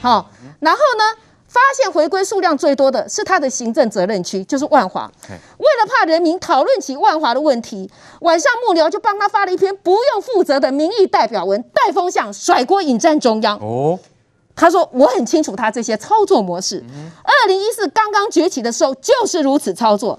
好，然后呢，发现回归数量最多的是他的行政责任区，就是万华。为了怕人民讨论起万华的问题，晚上幕僚就帮他发了一篇不用负责的民意代表文，带风向，甩锅引战中央。哦，他说我很清楚他这些操作模式。二零一四刚刚崛起的时候就是如此操作，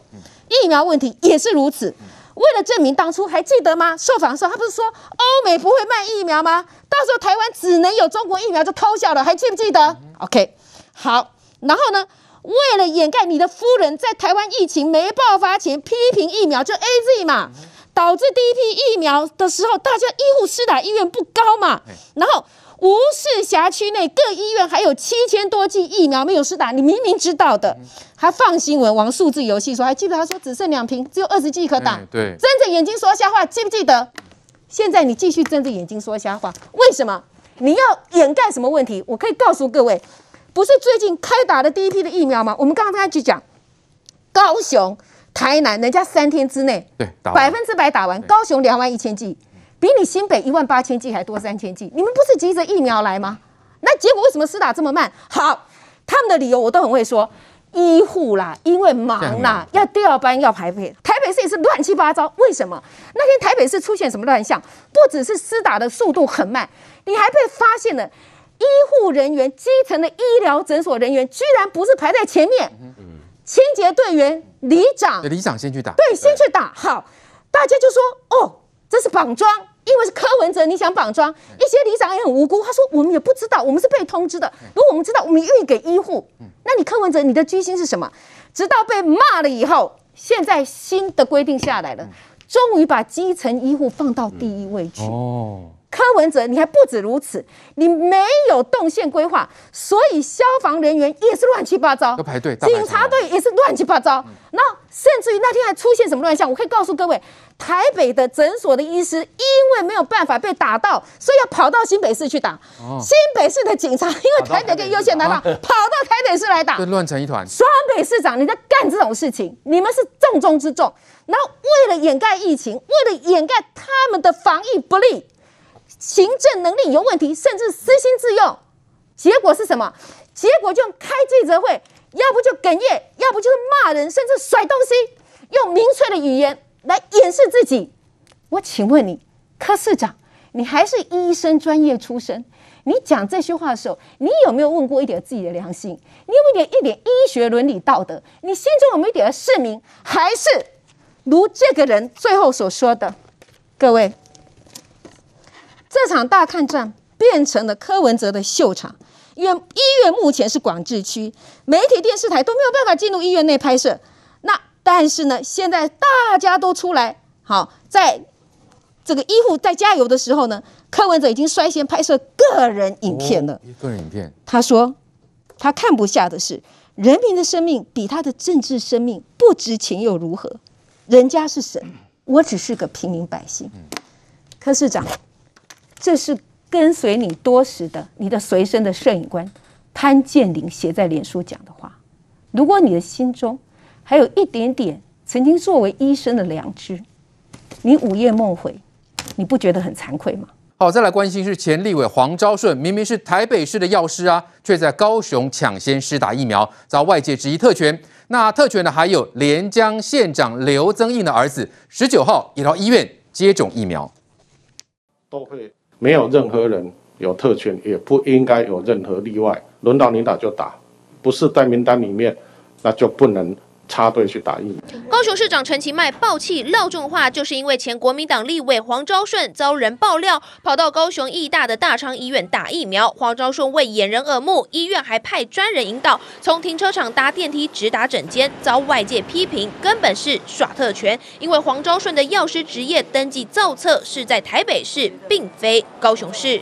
疫苗问题也是如此。为了证明当初还记得吗？受访的时候他不是说欧美不会卖疫苗吗？到时候台湾只能有中国疫苗就偷笑了，还记不记得？OK。好，然后呢？为了掩盖你的夫人在台湾疫情没爆发前批评疫苗，就 AZ 嘛，导致第一批疫苗的时候，大家医护施打意愿不高嘛。然后无视辖区内各医院还有七千多剂疫苗没有施打，你明明知道的，还放新闻玩数字游戏说，说还记得他说只剩两瓶，只有二十剂可打，对，睁着眼睛说瞎话，记不记得？现在你继续睁着眼睛说瞎话，为什么？你要掩盖什么问题？我可以告诉各位。不是最近开打的第一批的疫苗吗？我们刚刚去讲，高雄、台南，人家三天之内对百分之百打完，高雄两万一千剂，比你新北一万八千剂还多三千剂。你们不是急着疫苗来吗？那结果为什么施打这么慢？好，他们的理由我都很会说，医护啦，因为忙啦，要调班要排配。台北市也是乱七八糟，为什么？那天台北市出现什么乱象？不只是施打的速度很慢，你还被发现了。医护人员、基层的医疗诊所人员，居然不是排在前面，清洁队员、里长，里长先去打，对，先去打。好，大家就说，哦，这是绑桩，因为是柯文哲，你想绑桩。一些里长也很无辜，他说，我们也不知道，我们是被通知的。如果我们知道，我们愿意给医护。那你柯文哲，你的居心是什么？直到被骂了以后，现在新的规定下来了，终于把基层医护放到第一位去。哦。柯文哲，你还不止如此，你没有动线规划，所以消防人员也是乱七八糟，要排队，警察队也是乱七八糟。那、嗯、甚至于那天还出现什么乱象？我可以告诉各位，台北的诊所的医师因为没有办法被打到，所以要跑到新北市去打。哦、新北市的警察因为台北 跟优先拿到，跑到台北市来打，乱成一团。双北市长，你在干这种事情，你们是重中之重。然后为了掩盖疫情，为了掩盖他们的防疫不力。行政能力有问题，甚至私心自用，结果是什么？结果就开记者会，要不就哽咽，要不就是骂人，甚至甩东西，用明确的语言来掩饰自己。我请问你，柯市长，你还是医生专业出身，你讲这些话的时候，你有没有问过一点自己的良心？你有没有一点一点医学伦理道德？你心中有没有一点的市民？还是如这个人最后所说的，各位？这场大抗战变成了柯文哲的秀场，因为医院目前是管制区，媒体、电视台都没有办法进入医院内拍摄。那但是呢，现在大家都出来，好，在这个医护在加油的时候呢，柯文哲已经率先拍摄个人影片了。个人影片，他说他看不下的是人民的生命比他的政治生命不值钱又如何？人家是神，我只是个平民百姓。柯市长。这是跟随你多时的你的随身的摄影官潘建林写在脸书讲的话。如果你的心中还有一点点曾经作为医生的良知，你午夜梦回，你不觉得很惭愧吗？好，再来关心是前立委黄昭顺，明明是台北市的药师啊，却在高雄抢先施打疫苗，遭外界质疑特权。那特权的还有连江县长刘增印的儿子，十九号也到医院接种疫苗，都会。没有任何人有特权，也不应该有任何例外。轮到你打就打，不是在名单里面，那就不能插队去打疫苗。高雄市长陈其迈爆气撂重话，就是因为前国民党立委黄昭顺遭人爆料，跑到高雄义大的大昌医院打疫苗。黄昭顺为掩人耳目，医院还派专人引导，从停车场搭电梯直达诊间，遭外界批评根本是耍特权。因为黄昭顺的药师职业登记造册是在台北市，并非高雄市。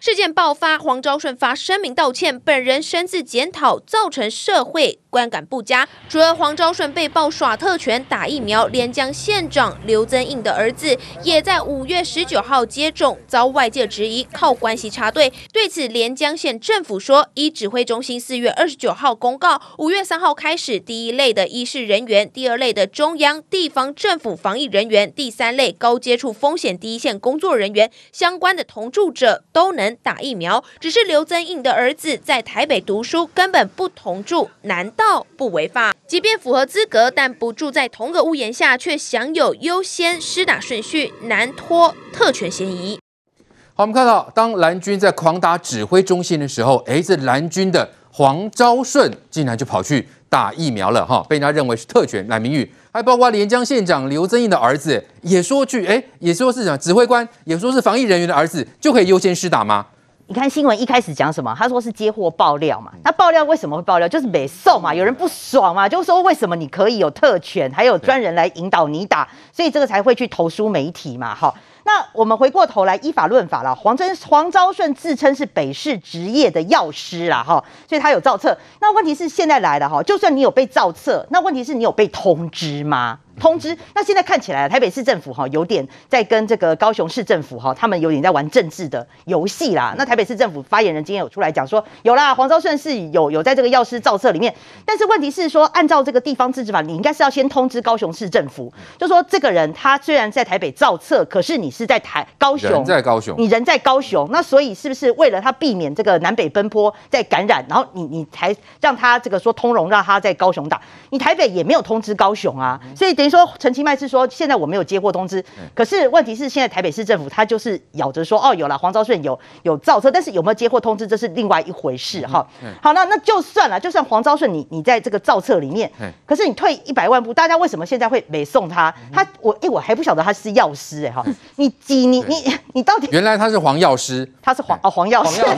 事件爆发，黄昭顺发声明道歉，本人深自检讨，造成社会观感不佳。除了黄昭顺被曝耍特权打疫苗，连江县长刘增印的儿子也在五月十九号接种，遭外界质疑靠关系插队。对此，连江县政府说，依指挥中心四月二十九号公告，五月三号开始，第一类的医事人员，第二类的中央地方政府防疫人员，第三类高接触风险第一线工作人员，相关的同住者都能。打疫苗，只是刘增印的儿子在台北读书，根本不同住，难道不违法？即便符合资格，但不住在同个屋檐下，却享有优先施打顺序，难脱特权嫌疑。好，我们看到当蓝军在狂打指挥中心的时候，哎，这蓝军的黄昭顺竟然就跑去打疫苗了哈，被人家认为是特权。赖明玉，还包括连江县长刘增印的儿子也说句，哎，也说是讲指挥官，也说是防疫人员的儿子就可以优先施打吗？你看新闻一开始讲什么？他说是接获爆料嘛。那爆料为什么会爆料？就是美送嘛，有人不爽嘛，就是说为什么你可以有特权，还有专人来引导你打，所以这个才会去投诉媒体嘛。好，那我们回过头来依法论法了。黄真黄昭顺自称是北市职业的药师啦，哈，所以他有造册。那问题是现在来了哈，就算你有被造册，那问题是你有被通知吗？通知，那现在看起来台北市政府哈有点在跟这个高雄市政府哈，他们有点在玩政治的游戏啦。那台北市政府发言人今天有出来讲说，有啦，黄昭顺是有有在这个药师造册里面，但是问题是说，按照这个地方自治法，你应该是要先通知高雄市政府，就说这个人他虽然在台北造册，可是你是在台高雄，人在高雄，你人在高雄，那所以是不是为了他避免这个南北奔波在感染，然后你你才让他这个说通融，让他在高雄打，你台北也没有通知高雄啊，所以等于说陈其迈是说，现在我没有接过通知，可是问题是现在台北市政府他就是咬着说，哦，有了黄昭顺有有造册，但是有没有接过通知，这是另外一回事哈。好，那那就算了，就算黄昭顺你你在这个造册里面，可是你退一百万步，大家为什么现在会没送他？他我哎我还不晓得他是药师哎哈，你几你你你到底原来他是黄药师，他是黄啊黄药师，这个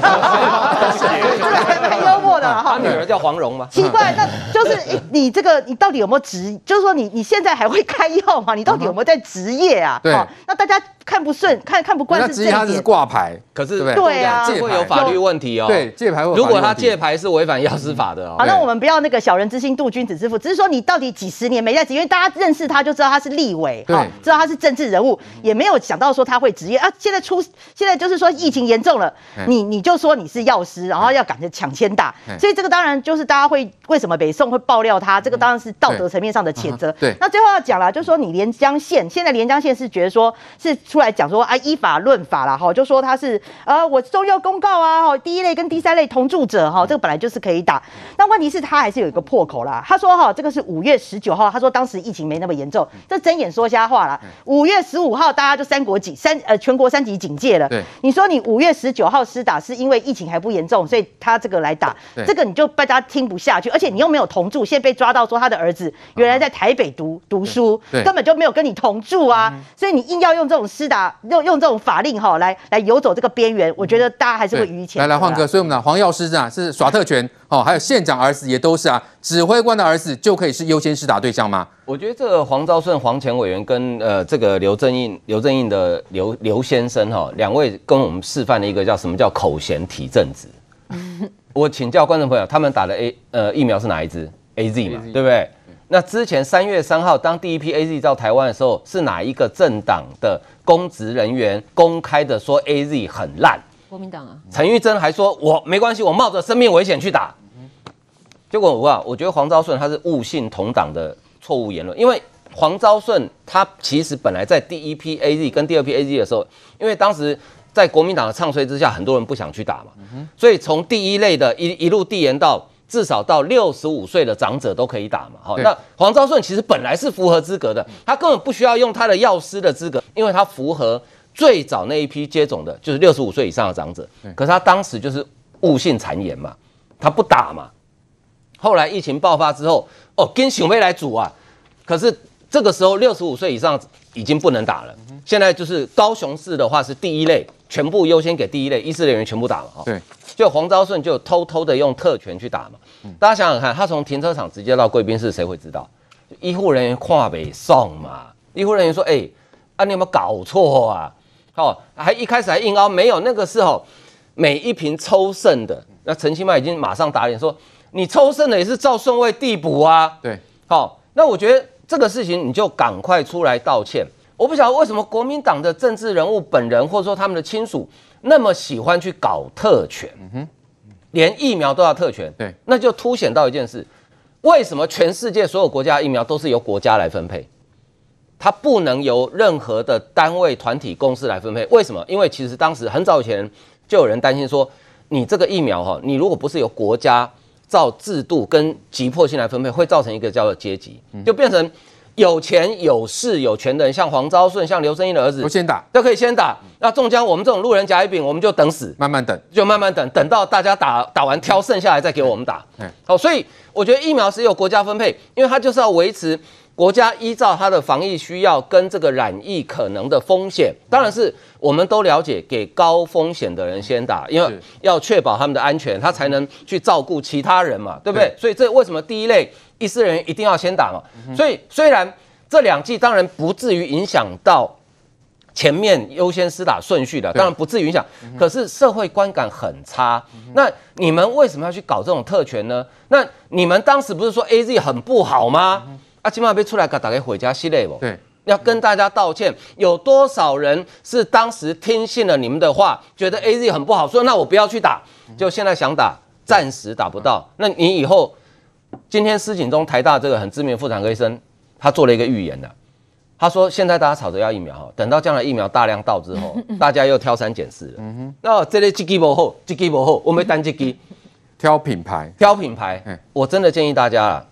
蛮幽默的哈。他女儿叫黄蓉吗？奇怪，那就是你这个你到底有没有职？就是说你你现在还会？开药吗？你到底有没有在职业啊？对，那大家看不顺、看看不惯是这一点。他是挂牌，可是对对啊，这会有法律问题哦。对，借牌会。如果他借牌是违反药师法的哦。好，那我们不要那个小人之心度君子之腹，只是说你到底几十年没在职，因为大家认识他就知道他是立委，对，知道他是政治人物，也没有想到说他会执业啊。现在出，现在就是说疫情严重了，你你就说你是药师，然后要赶着抢先打，所以这个当然就是大家会为什么北宋会爆料他，这个当然是道德层面上的谴责。对，那最后要讲了，就是说你连江县现在连江县是觉得说是出来讲说啊依法论法了哈，就说他是呃我中央公告啊哈，第一类跟第三类同住者哈，这个本来就是可以打，那问题是他还是有一个破口啦。他说哈这个是五月十九号，他说当时疫情没那么严重，这睁眼说瞎话啦。五月十五号大家就三国警三呃全国三级警戒了，对，你说你五月十九号施打是因为疫情还不严重，所以他这个来打，这个你就大家听不下去，而且你又没有同住，现在被抓到说他的儿子原来在台北读读书，根本就没有跟你同住啊，所以你硬要用这种施打，用用这种法令哈，来来游走这个边缘，我觉得大家还是会予以谴责。来来，换哥，所以我们讲黄药师啊是耍特权哦，还有县长儿子也都是啊，指挥官的儿子就可以是优先施打对象吗？我觉得这个黄昭顺、黄前委员跟呃这个刘正印、刘正印的刘刘先生哈，两位跟我们示范了一个叫什么叫口嫌体正直。我请教观众朋友，他们打的 A 呃疫苗是哪一支？A Z 嘛，对不对？那之前三月三号，当第一批 AZ 到台湾的时候，是哪一个政党的公职人员公开的说 AZ 很烂？国民党啊，陈玉珍还说我没关系，我冒着生命危险去打。结果我啊，我觉得黄昭顺他是误信同党的错误言论，因为黄昭顺他其实本来在第一批 AZ 跟第二批 AZ 的时候，因为当时在国民党的唱衰之下，很多人不想去打嘛，所以从第一类的一一路递延到。至少到六十五岁的长者都可以打嘛，好，那黄昭顺其实本来是符合资格的，他根本不需要用他的药师的资格，因为他符合最早那一批接种的，就是六十五岁以上的长者。可是他当时就是误信谗言嘛，他不打嘛。后来疫情爆发之后，哦，跟熊妹来组啊，可是这个时候六十五岁以上已经不能打了。现在就是高雄市的话是第一类，全部优先给第一类医师人员全部打嘛，哈。对。就黄昭顺就偷偷的用特权去打嘛，大家想想看，他从停车场直接到贵宾室，谁会知道？医护人员跨北送嘛，医护人员说：“哎、欸，啊，你有没有搞错啊？哦，还一开始还硬凹，没有那个时候每一瓶抽剩的，那陈其迈已经马上打脸说，你抽剩的也是照顺位递补啊。对，好，那我觉得这个事情你就赶快出来道歉。我不晓得为什么国民党的政治人物本人或者说他们的亲属。那么喜欢去搞特权，嗯，连疫苗都要特权，对，那就凸显到一件事：为什么全世界所有国家疫苗都是由国家来分配？它不能由任何的单位、团体、公司来分配？为什么？因为其实当时很早以前，就有人担心说，你这个疫苗哈，你如果不是由国家照制度跟急迫性来分配，会造成一个叫做阶级，就变成。有钱有势有权的人，像黄昭顺、像刘增英的儿子，都先打，都可以先打。那中奖，我们这种路人甲乙丙，我们就等死，慢慢等，就慢慢等，等到大家打打完，挑剩下来再给我们打。好，所以我觉得疫苗是由国家分配，因为它就是要维持国家依照它的防疫需要跟这个染疫可能的风险。当然是我们都了解，给高风险的人先打，因为要确保他们的安全，他才能去照顾其他人嘛，对不对？所以这为什么第一类？医师人员一定要先打嘛，所以虽然这两季当然不至于影响到前面优先施打顺序的，当然不至于影响，可是社会观感很差。那你们为什么要去搞这种特权呢？那你们当时不是说 AZ 很不好吗？啊，起码被出来给大家回家系列不？对，要跟大家道歉。有多少人是当时听信了你们的话，觉得 AZ 很不好，说那我不要去打，就现在想打，暂时打不到。那你以后？今天施景中台大这个很知名妇产科医生，他做了一个预言的，他说现在大家吵着要疫苗，等到将来疫苗大量到之后，大家又挑三拣四了。那这类机机不好，鸡鸡不好，我们单积极 挑品牌，挑品牌。我真的建议大家啊，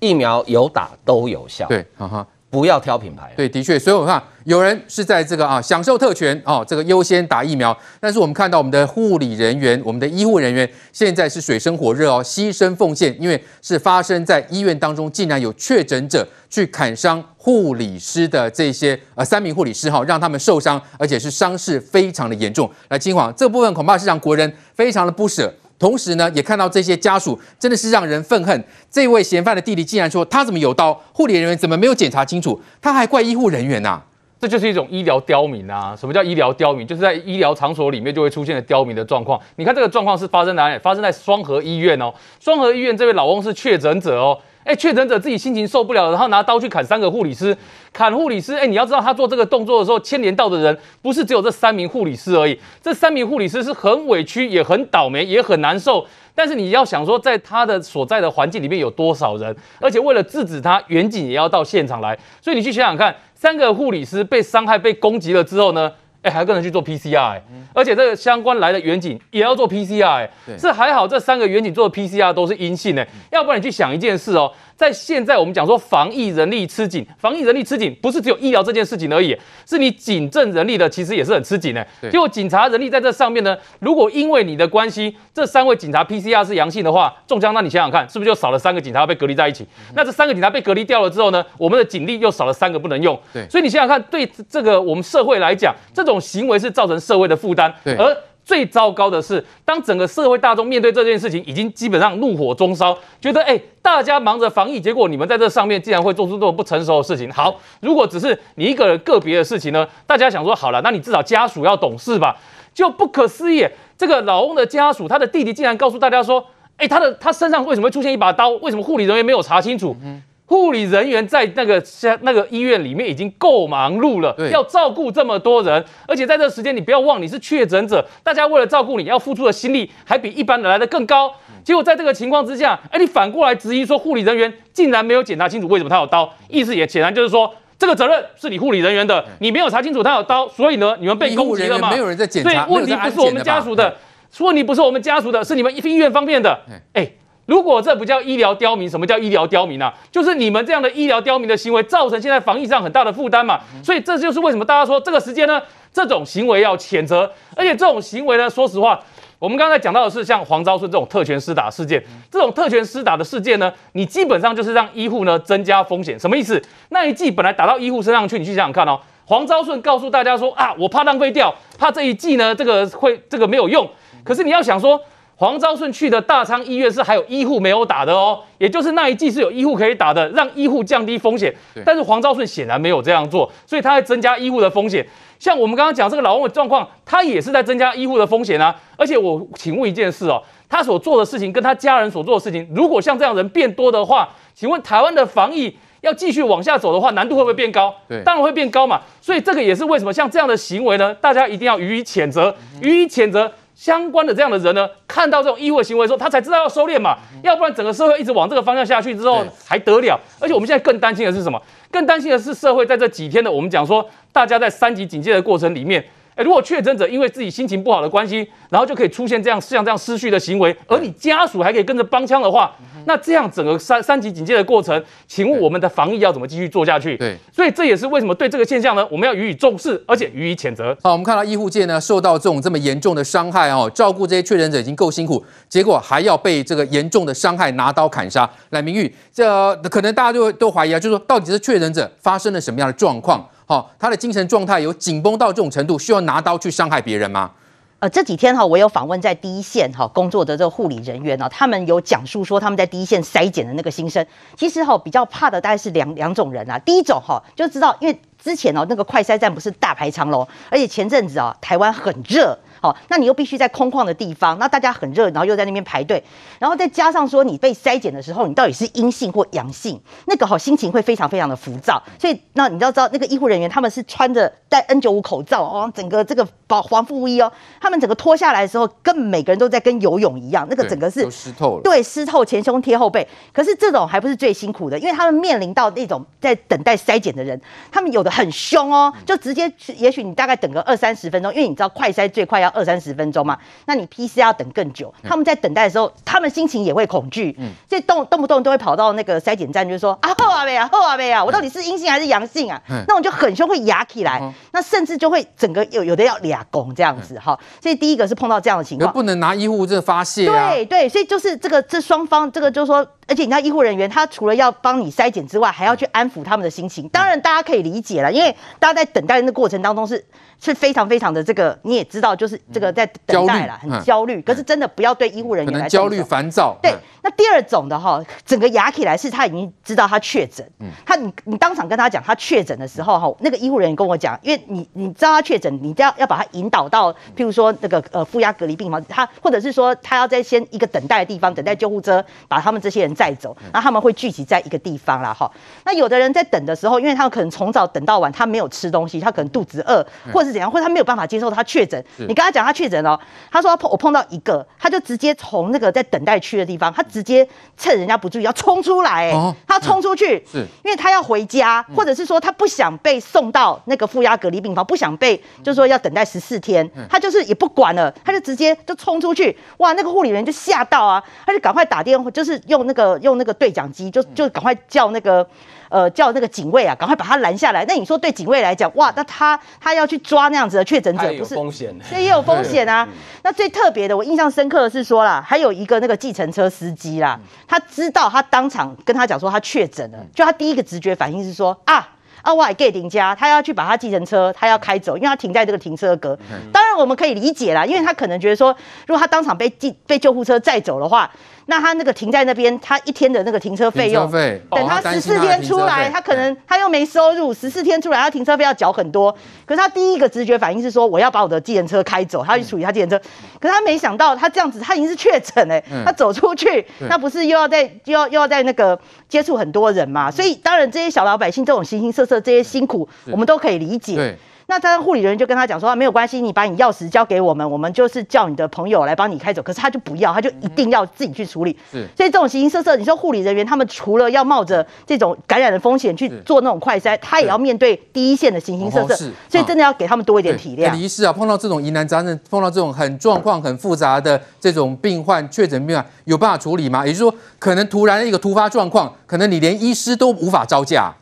疫苗有打都有效。对，哈哈。不要挑品牌，对，的确，所以我看有人是在这个啊享受特权哦，这个优先打疫苗，但是我们看到我们的护理人员、我们的医护人员现在是水深火热哦，牺牲奉献，因为是发生在医院当中，竟然有确诊者去砍伤护理师的这些呃三名护理师哈，让他们受伤，而且是伤势非常的严重。来，金黄这部分恐怕是让国人非常的不舍。同时呢，也看到这些家属真的是让人愤恨。这位嫌犯的弟弟竟然说他怎么有刀，护理人员怎么没有检查清楚？他还怪医护人员呐、啊，这就是一种医疗刁民啊！什么叫医疗刁民？就是在医疗场所里面就会出现的刁民的状况。你看这个状况是发生在哪里？发生在双河医院哦。双河医院这位老翁是确诊者哦。哎，确诊者自己心情受不了，然后拿刀去砍三个护理师，砍护理师。哎，你要知道他做这个动作的时候，牵连到的人不是只有这三名护理师而已。这三名护理师是很委屈，也很倒霉，也很难受。但是你要想说，在他的所在的环境里面有多少人，而且为了制止他，员警也要到现场来。所以你去想想看，三个护理师被伤害、被攻击了之后呢？哎，还有个人去做 PCR，哎，而且这个相关来的远景也要做 PCR，哎，是还好这三个远景做的 PCR 都是阴性，哎，要不然你去想一件事哦。在现在我们讲说防疫人力吃紧，防疫人力吃紧不是只有医疗这件事情而已，是你警政人力的其实也是很吃紧的。结果警察人力在这上面呢，如果因为你的关系，这三位警察 PCR 是阳性的话，中枪，那你想想看，是不是就少了三个警察要被隔离在一起？那这三个警察被隔离掉了之后呢，我们的警力又少了三个不能用。对，所以你想想看，对这个我们社会来讲，这种行为是造成社会的负担。而最糟糕的是，当整个社会大众面对这件事情，已经基本上怒火中烧，觉得哎，大家忙着防疫，结果你们在这上面竟然会做出这种不成熟的事情。好，如果只是你一个人个别的事情呢，大家想说好了，那你至少家属要懂事吧？就不可思议，这个老翁的家属，他的弟弟竟然告诉大家说，哎，他的他身上为什么会出现一把刀？为什么护理人员没有查清楚？嗯护理人员在那个像那个医院里面已经够忙碌了，要照顾这么多人，而且在这个时间，你不要忘，你是确诊者，大家为了照顾你要付出的心力还比一般人来的更高。结果在这个情况之下，哎，你反过来质疑说护理人员竟然没有检查清楚为什么他有刀，意思也显然就是说这个责任是你护理人员的，你没有查清楚他有刀，所以呢，你们被攻击了嘛？没有人在检查，所以问题不是我们家属的，问题不是我们家属的，是你们医院方面的，哎。如果这不叫医疗刁民，什么叫医疗刁民啊？就是你们这样的医疗刁民的行为，造成现在防疫上很大的负担嘛。所以这就是为什么大家说这个时间呢，这种行为要谴责。而且这种行为呢，说实话，我们刚才讲到的是像黄昭顺这种特权施打事件，这种特权施打的事件呢，你基本上就是让医护呢增加风险。什么意思？那一剂本来打到医护身上去，你去想想看哦。黄昭顺告诉大家说啊，我怕浪费掉，怕这一剂呢这个会这个没有用。可是你要想说。黄昭顺去的大昌医院是还有医护没有打的哦，也就是那一季是有医护可以打的，让医护降低风险。但是黄昭顺显然没有这样做，所以他在增加医护的风险。像我们刚刚讲这个老翁的状况，他也是在增加医护的风险啊。而且我请问一件事哦，他所做的事情跟他家人所做的事情，如果像这样人变多的话，请问台湾的防疫要继续往下走的话，难度会不会变高？对，当然会变高嘛。所以这个也是为什么像这样的行为呢，大家一定要予以谴责，予以谴责。相关的这样的人呢，看到这种异会行为的时候，他才知道要收敛嘛，要不然整个社会一直往这个方向下去之后还得了？而且我们现在更担心的是什么？更担心的是社会在这几天的我们讲说，大家在三级警戒的过程里面，哎，如果确诊者因为自己心情不好的关系，然后就可以出现这样像这样失序的行为，而你家属还可以跟着帮腔的话，那这样整个三三级警戒的过程，请问我们的防疫要怎么继续做下去？对，所以这也是为什么对这个现象呢，我们要予以重视，而且予以谴责。好，我们看到医护界呢受到这种这么严重的伤害哦，照顾这些确诊者已经够辛苦，结果还要被这个严重的伤害拿刀砍杀。来，明玉，这可能大家就都怀疑啊，就是说到底是确诊者发生了什么样的状况？好，他的精神状态有紧绷到这种程度，需要拿刀去伤害别人吗？呃，这几天哈，我有访问在第一线哈工作的这个护理人员呢，他们有讲述说他们在第一线筛检的那个心声。其实哈，比较怕的大概是两两种人啊。第一种哈，就知道因为之前哦那个快筛站不是大排长龙，而且前阵子啊台湾很热。好，那你又必须在空旷的地方，那大家很热，然后又在那边排队，然后再加上说你被筛检的时候，你到底是阴性或阳性，那个好心情会非常非常的浮躁。所以那你知道知道那个医护人员他们是穿着戴 N95 口罩哦，整个这个保防护衣哦，他们整个脱下来的时候，根本每个人都在跟游泳一样，那个整个是湿透了，对，湿透，前胸贴后背。可是这种还不是最辛苦的，因为他们面临到那种在等待筛检的人，他们有的很凶哦，就直接也许你大概等个二三十分钟，因为你知道快筛最快要二三十分钟。嘛，那你 PCR 要等更久。他们在等待的时候，他们心情也会恐惧，嗯，所以动动不动都会跑到那个筛检站，就是说啊，后啊没啊，后啊没啊，我到底是阴性还是阳性啊？那我就很凶，会压起来，那甚至就会整个有有的要俩拱这样子哈。所以第一个是碰到这样的情况，不能拿医护这发泄啊。对对，所以就是这个这双方这个就是说，而且你知道医护人员他除了要帮你筛检之外，还要去安抚他们的心情。当然大家可以理解了，因为大家在等待的那过程当中是是非常非常的这个，你也知道，就是这个在等待了，很焦虑。可是真的不要对医护人员来焦虑烦躁。对，那第二种的哈，整个牙起来是他已经知道他确诊，他你你当场跟他讲他确诊的时候哈，那个医护人员跟我讲，因为你你知道他确诊，你要要把他引导到，譬如说那个呃负压隔离病房，他或者是说他要在先一个等待的地方等待救护车把他们这些人载走，那他们会聚集在一个地方啦哈。那有的人在等的时候，因为他们可能从早等到晚，他没有吃东西，他可能肚子饿，或者是怎样，或者他没有办法接受他确诊。你跟他讲他确诊了，他说碰我碰到一个，他就直接从那个在等待区的地方，他直接趁人家不注意要冲出来，哎，他冲出去，是。因为他要回家，或者是说他不想被送到那个负压隔离病房，不想被就是说要等待十四天，他就是也不管了，他就直接就冲出去，哇，那个护理员就吓到啊，他就赶快打电话，就是用那个用那个对讲机，就就赶快叫那个。呃，叫那个警卫啊，赶快把他拦下来。那你说对警卫来讲，哇，那他他要去抓那样子的确诊者，不是风险？所以也有风险啊。那最特别的，我印象深刻的是说啦，还有一个那个计程车司机啦，他知道他当场跟他讲说他确诊了，就他第一个直觉反应是说啊。啊，我还给停家，他要去把他计程车，他要开走，因为他停在这个停车格。当然我们可以理解啦，因为他可能觉得说，如果他当场被救被救护车载走的话，那他那个停在那边，他一天的那个停车费用，等他十四天出来，他可能他又没收入，十四天出来他停车费要缴很多。可是他第一个直觉反应是说，我要把我的计程车开走，他要去处理他计程车。可是他没想到，他这样子，他已经是确诊哎，他走出去，那不是又要在又要又要在那个接触很多人嘛？所以当然这些小老百姓这种形形色色。这些辛苦，我们都可以理解。对，那他的护理人员就跟他讲说：“没有关系，你把你钥匙交给我们，我们就是叫你的朋友来帮你开走。”可是他就不要，他就一定要自己去处理。是，所以这种形形色色，你说护理人员他们除了要冒着这种感染的风险去做那种快筛，他也要面对第一线的形形色色。是，所以真的要给他们多一点体谅。李医师啊，碰到这种疑难杂症，碰到这种很状况很复杂的这种病患确诊病患，有办法处理吗？也就是说，可能突然一个突发状况，可能你连医师都无法招架。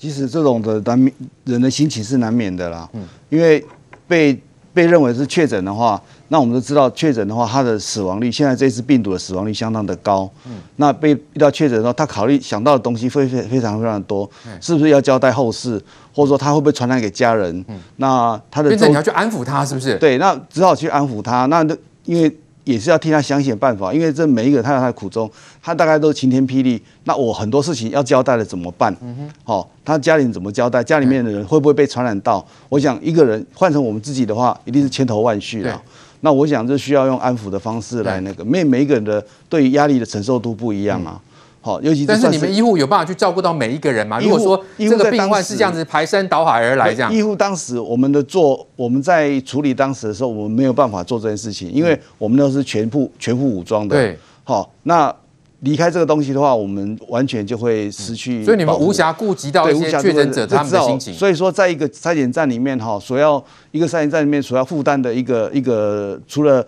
其实这种的难免人的心情是难免的啦，嗯，因为被被认为是确诊的话，那我们都知道确诊的话，它的死亡率现在这次病毒的死亡率相当的高，嗯，那被遇到确诊的时候，他考虑想到的东西会非非常非常的多，是不是要交代后事，或者说他会不会传染给家人？嗯，那他的变成你要去安抚他，是不是？对，那只好去安抚他，那因为。也是要替他想想办法，因为这每一个他有他的苦衷，他大概都晴天霹雳。那我很多事情要交代了怎么办？嗯哼，好，他家里怎么交代？家里面的人会不会被传染到？我想一个人换成我们自己的话，一定是千头万绪了。那我想这需要用安抚的方式来那个，因为每一个人的对于压力的承受度不一样啊。好，尤其是，但是你们医护有办法去照顾到每一个人吗？如果说这个病患是这样子排山倒海而来，这样，医护当时我们的做我们在处理当时的时候，我们没有办法做这件事情，因为我们都是全副全副武装的。对，好，那离开这个东西的话，我们完全就会失去。所以你们无暇顾及到一些确诊者他们的心情。所以说，在一个筛检站里面哈，所要一个筛检站里面所要负担的一个一个，除了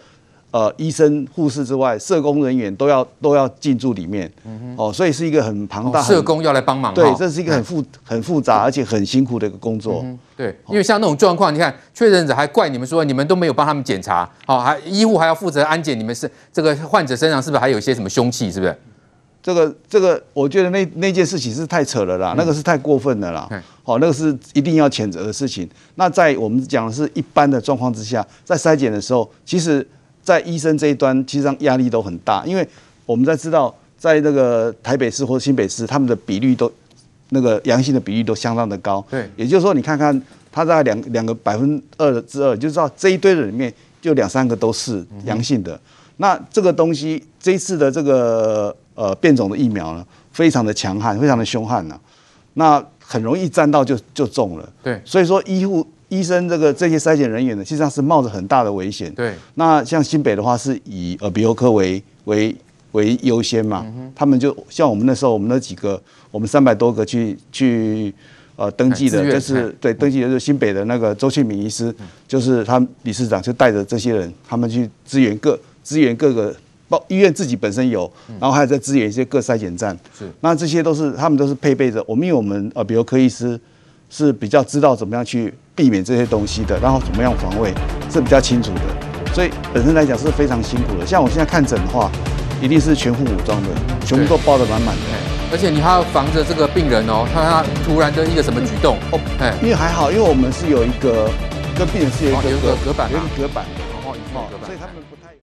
呃医生、护士之外，社工人员都要都要进驻里面。哦，所以是一个很庞大、哦。社工要来帮忙。对，这是一个很复 很复杂而且很辛苦的一个工作。嗯、对，因为像那种状况，你看确诊者还怪你们说你们都没有帮他们检查，好，还医护还要负责安检，你们是这个患者身上是不是还有一些什么凶器？是不是？这个这个，我觉得那那件事情是太扯了啦，嗯、那个是太过分了啦。好、哦，那个是一定要谴责的事情。那在我们讲的是一般的状况之下，在筛检的时候，其实，在医生这一端，其实上压力都很大，因为我们在知道，在那个台北市或者新北市，他们的比率都那个阳性的比率都相当的高。对，也就是说，你看看他大概两两个百分二之二，就知道这一堆人里面就两三个都是阳性的。嗯、那这个东西，这一次的这个。呃，变种的疫苗呢，非常的强悍，非常的凶悍呢、啊，那很容易沾到就就中了。对，所以说医护医生这个这些筛检人员呢，实际上是冒着很大的危险。对，那像新北的话，是以耳鼻喉科为为为优先嘛，嗯、他们就像我们那时候，我们那几个，我们三百多个去去呃登记的，就是对登记的，就是新北的那个周庆明医师，嗯、就是他理事长就带着这些人，他们去支援各支援各个。医院自己本身有，然后还有在支援一些各筛检站，是，那这些都是他们都是配备着我们，因为我们呃，比如科医师是比较知道怎么样去避免这些东西的，然后怎么样防卫是比较清楚的，所以本身来讲是非常辛苦的。像我现在看诊的话，一定是全副武装的，全部都包得满满的，而且你还要防着这个病人哦，他他突然的一个什么举动哦，哎，因为还好，因为我们是有一个跟病人是有一个隔隔板，有一个隔板，哦，所以他们。